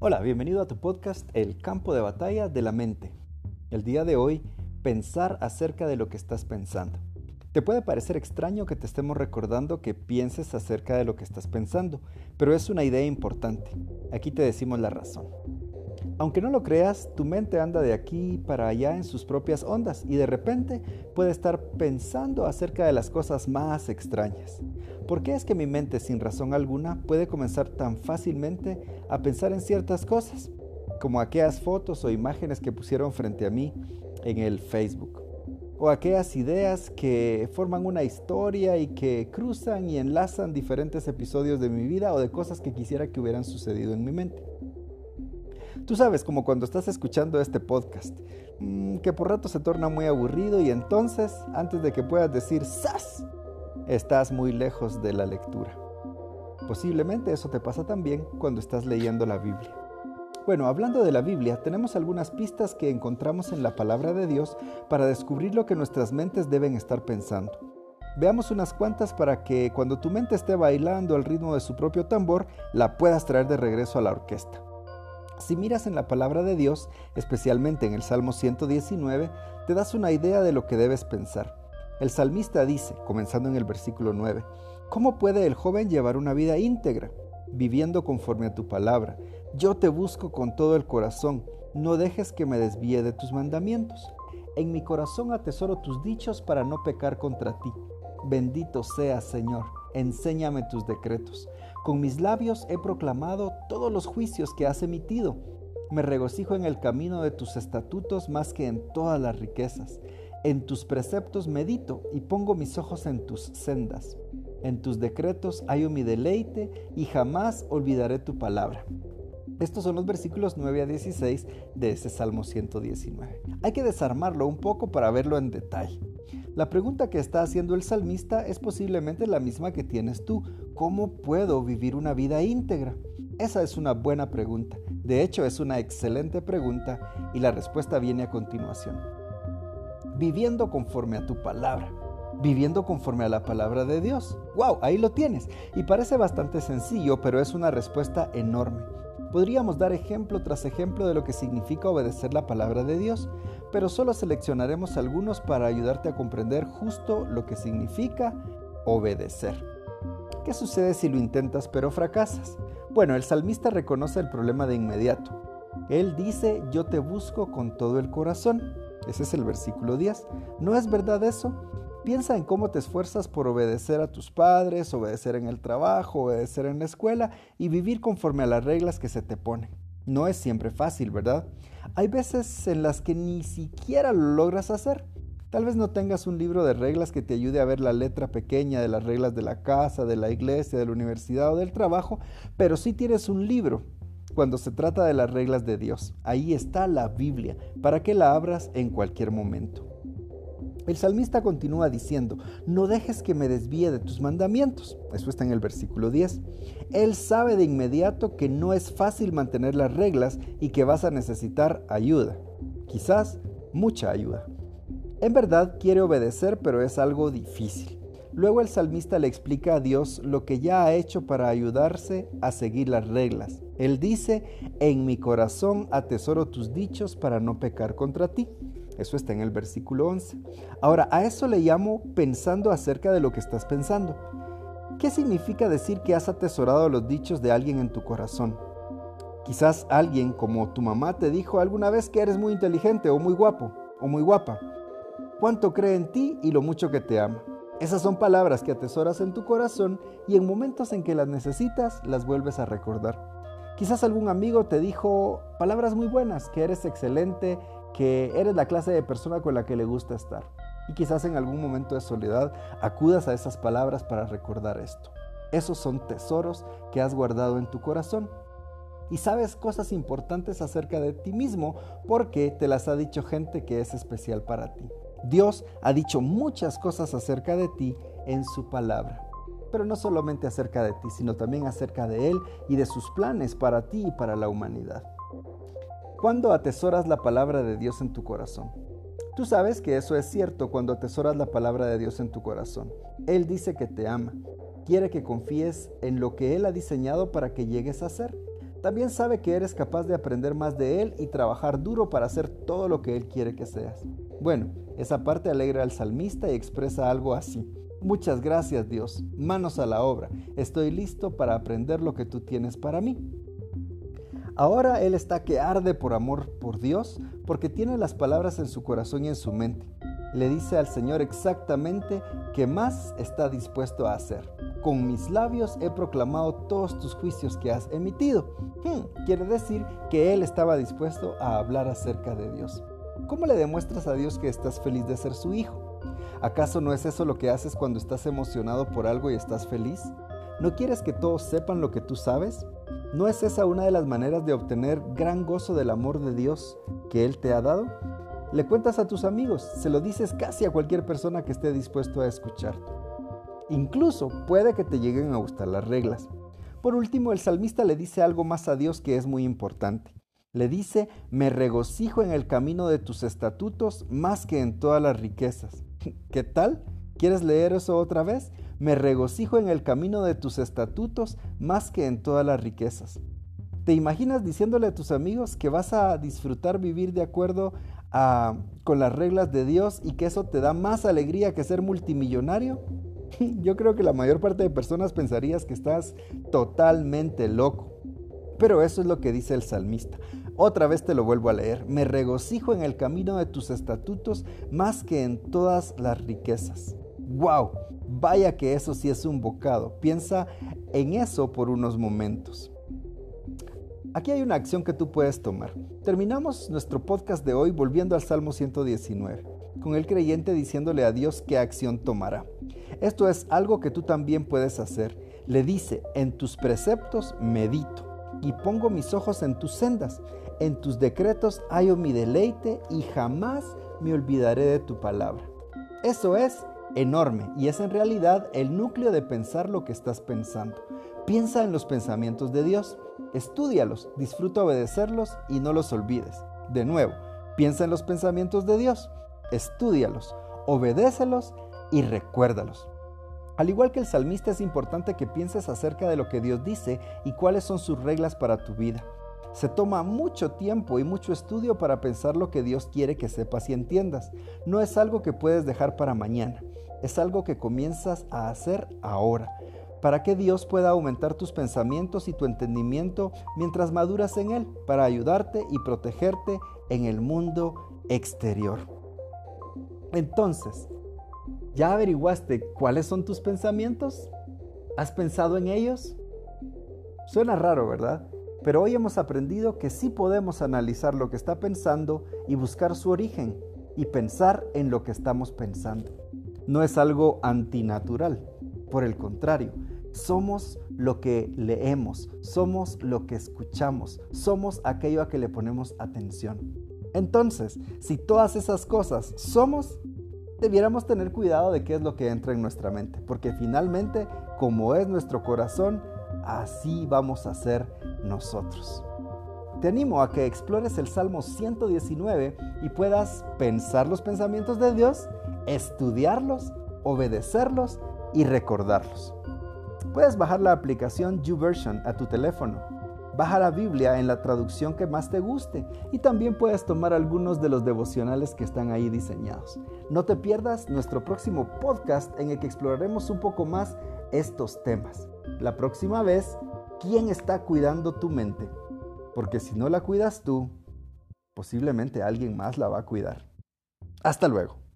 Hola, bienvenido a tu podcast El campo de batalla de la mente. El día de hoy, pensar acerca de lo que estás pensando. Te puede parecer extraño que te estemos recordando que pienses acerca de lo que estás pensando, pero es una idea importante. Aquí te decimos la razón. Aunque no lo creas, tu mente anda de aquí para allá en sus propias ondas y de repente puede estar pensando acerca de las cosas más extrañas. ¿Por qué es que mi mente sin razón alguna puede comenzar tan fácilmente a pensar en ciertas cosas? Como aquellas fotos o imágenes que pusieron frente a mí en el Facebook. O aquellas ideas que forman una historia y que cruzan y enlazan diferentes episodios de mi vida o de cosas que quisiera que hubieran sucedido en mi mente. Tú sabes, como cuando estás escuchando este podcast, mm, que por rato se torna muy aburrido y entonces, antes de que puedas decir ¡Sas! estás muy lejos de la lectura. Posiblemente eso te pasa también cuando estás leyendo la Biblia. Bueno, hablando de la Biblia, tenemos algunas pistas que encontramos en la palabra de Dios para descubrir lo que nuestras mentes deben estar pensando. Veamos unas cuantas para que cuando tu mente esté bailando al ritmo de su propio tambor, la puedas traer de regreso a la orquesta. Si miras en la palabra de Dios, especialmente en el Salmo 119, te das una idea de lo que debes pensar. El salmista dice, comenzando en el versículo 9, ¿Cómo puede el joven llevar una vida íntegra, viviendo conforme a tu palabra? Yo te busco con todo el corazón, no dejes que me desvíe de tus mandamientos. En mi corazón atesoro tus dichos para no pecar contra ti. Bendito seas, Señor, enséñame tus decretos. Con mis labios he proclamado todos los juicios que has emitido. Me regocijo en el camino de tus estatutos más que en todas las riquezas. En tus preceptos medito y pongo mis ojos en tus sendas. En tus decretos hallo mi deleite y jamás olvidaré tu palabra. Estos son los versículos 9 a 16 de ese Salmo 119. Hay que desarmarlo un poco para verlo en detalle. La pregunta que está haciendo el salmista es posiblemente la misma que tienes tú. ¿Cómo puedo vivir una vida íntegra? Esa es una buena pregunta. De hecho, es una excelente pregunta y la respuesta viene a continuación. Viviendo conforme a tu palabra viviendo conforme a la palabra de Dios. ¡Wow! Ahí lo tienes. Y parece bastante sencillo, pero es una respuesta enorme. Podríamos dar ejemplo tras ejemplo de lo que significa obedecer la palabra de Dios, pero solo seleccionaremos algunos para ayudarte a comprender justo lo que significa obedecer. ¿Qué sucede si lo intentas pero fracasas? Bueno, el salmista reconoce el problema de inmediato. Él dice, yo te busco con todo el corazón. Ese es el versículo 10. ¿No es verdad eso? Piensa en cómo te esfuerzas por obedecer a tus padres, obedecer en el trabajo, obedecer en la escuela y vivir conforme a las reglas que se te ponen. No es siempre fácil, ¿verdad? Hay veces en las que ni siquiera lo logras hacer. Tal vez no tengas un libro de reglas que te ayude a ver la letra pequeña de las reglas de la casa, de la iglesia, de la universidad o del trabajo, pero sí tienes un libro cuando se trata de las reglas de Dios. Ahí está la Biblia, para que la abras en cualquier momento. El salmista continúa diciendo, no dejes que me desvíe de tus mandamientos. Eso está en el versículo 10. Él sabe de inmediato que no es fácil mantener las reglas y que vas a necesitar ayuda. Quizás mucha ayuda. En verdad quiere obedecer, pero es algo difícil. Luego el salmista le explica a Dios lo que ya ha hecho para ayudarse a seguir las reglas. Él dice, en mi corazón atesoro tus dichos para no pecar contra ti. Eso está en el versículo 11. Ahora, a eso le llamo pensando acerca de lo que estás pensando. ¿Qué significa decir que has atesorado los dichos de alguien en tu corazón? Quizás alguien como tu mamá te dijo alguna vez que eres muy inteligente o muy guapo o muy guapa. Cuánto cree en ti y lo mucho que te ama. Esas son palabras que atesoras en tu corazón y en momentos en que las necesitas las vuelves a recordar. Quizás algún amigo te dijo palabras muy buenas, que eres excelente, que eres la clase de persona con la que le gusta estar. Y quizás en algún momento de soledad acudas a esas palabras para recordar esto. Esos son tesoros que has guardado en tu corazón. Y sabes cosas importantes acerca de ti mismo porque te las ha dicho gente que es especial para ti. Dios ha dicho muchas cosas acerca de ti en su palabra. Pero no solamente acerca de ti, sino también acerca de Él y de sus planes para ti y para la humanidad. ¿Cuándo atesoras la palabra de Dios en tu corazón? Tú sabes que eso es cierto cuando atesoras la palabra de Dios en tu corazón. Él dice que te ama, quiere que confíes en lo que Él ha diseñado para que llegues a ser. También sabe que eres capaz de aprender más de Él y trabajar duro para hacer todo lo que Él quiere que seas. Bueno, esa parte alegra al salmista y expresa algo así. Muchas gracias Dios, manos a la obra, estoy listo para aprender lo que tú tienes para mí. Ahora él está que arde por amor por Dios porque tiene las palabras en su corazón y en su mente. Le dice al Señor exactamente qué más está dispuesto a hacer. Con mis labios he proclamado todos tus juicios que has emitido. Hmm, quiere decir que él estaba dispuesto a hablar acerca de Dios. ¿Cómo le demuestras a Dios que estás feliz de ser su hijo? ¿Acaso no es eso lo que haces cuando estás emocionado por algo y estás feliz? ¿No quieres que todos sepan lo que tú sabes? ¿No es esa una de las maneras de obtener gran gozo del amor de Dios que Él te ha dado? Le cuentas a tus amigos, se lo dices casi a cualquier persona que esté dispuesto a escucharte. Incluso puede que te lleguen a gustar las reglas. Por último, el salmista le dice algo más a Dios que es muy importante. Le dice, me regocijo en el camino de tus estatutos más que en todas las riquezas. ¿Qué tal? ¿Quieres leer eso otra vez? Me regocijo en el camino de tus estatutos más que en todas las riquezas. ¿Te imaginas diciéndole a tus amigos que vas a disfrutar vivir de acuerdo a, con las reglas de Dios y que eso te da más alegría que ser multimillonario? Yo creo que la mayor parte de personas pensarías que estás totalmente loco. Pero eso es lo que dice el salmista. Otra vez te lo vuelvo a leer. Me regocijo en el camino de tus estatutos más que en todas las riquezas. ¡Wow! Vaya que eso sí es un bocado. Piensa en eso por unos momentos. Aquí hay una acción que tú puedes tomar. Terminamos nuestro podcast de hoy volviendo al Salmo 119, con el creyente diciéndole a Dios qué acción tomará. Esto es algo que tú también puedes hacer. Le dice, en tus preceptos medito y pongo mis ojos en tus sendas. En tus decretos hallo mi deleite y jamás me olvidaré de tu palabra. Eso es enorme y es en realidad el núcleo de pensar lo que estás pensando. Piensa en los pensamientos de Dios, estudialos, disfruta obedecerlos y no los olvides. De nuevo, piensa en los pensamientos de Dios, estudialos, obedécelos y recuérdalos. Al igual que el salmista es importante que pienses acerca de lo que Dios dice y cuáles son sus reglas para tu vida. Se toma mucho tiempo y mucho estudio para pensar lo que Dios quiere que sepas y entiendas. No es algo que puedes dejar para mañana, es algo que comienzas a hacer ahora, para que Dios pueda aumentar tus pensamientos y tu entendimiento mientras maduras en Él, para ayudarte y protegerte en el mundo exterior. Entonces, ¿Ya averiguaste cuáles son tus pensamientos? ¿Has pensado en ellos? Suena raro, ¿verdad? Pero hoy hemos aprendido que sí podemos analizar lo que está pensando y buscar su origen y pensar en lo que estamos pensando. No es algo antinatural, por el contrario, somos lo que leemos, somos lo que escuchamos, somos aquello a que le ponemos atención. Entonces, si todas esas cosas somos, debiéramos tener cuidado de qué es lo que entra en nuestra mente, porque finalmente, como es nuestro corazón, así vamos a ser nosotros. Te animo a que explores el Salmo 119 y puedas pensar los pensamientos de Dios, estudiarlos, obedecerlos y recordarlos. Puedes bajar la aplicación YouVersion a tu teléfono Baja la Biblia en la traducción que más te guste y también puedes tomar algunos de los devocionales que están ahí diseñados. No te pierdas nuestro próximo podcast en el que exploraremos un poco más estos temas. La próxima vez, ¿quién está cuidando tu mente? Porque si no la cuidas tú, posiblemente alguien más la va a cuidar. Hasta luego.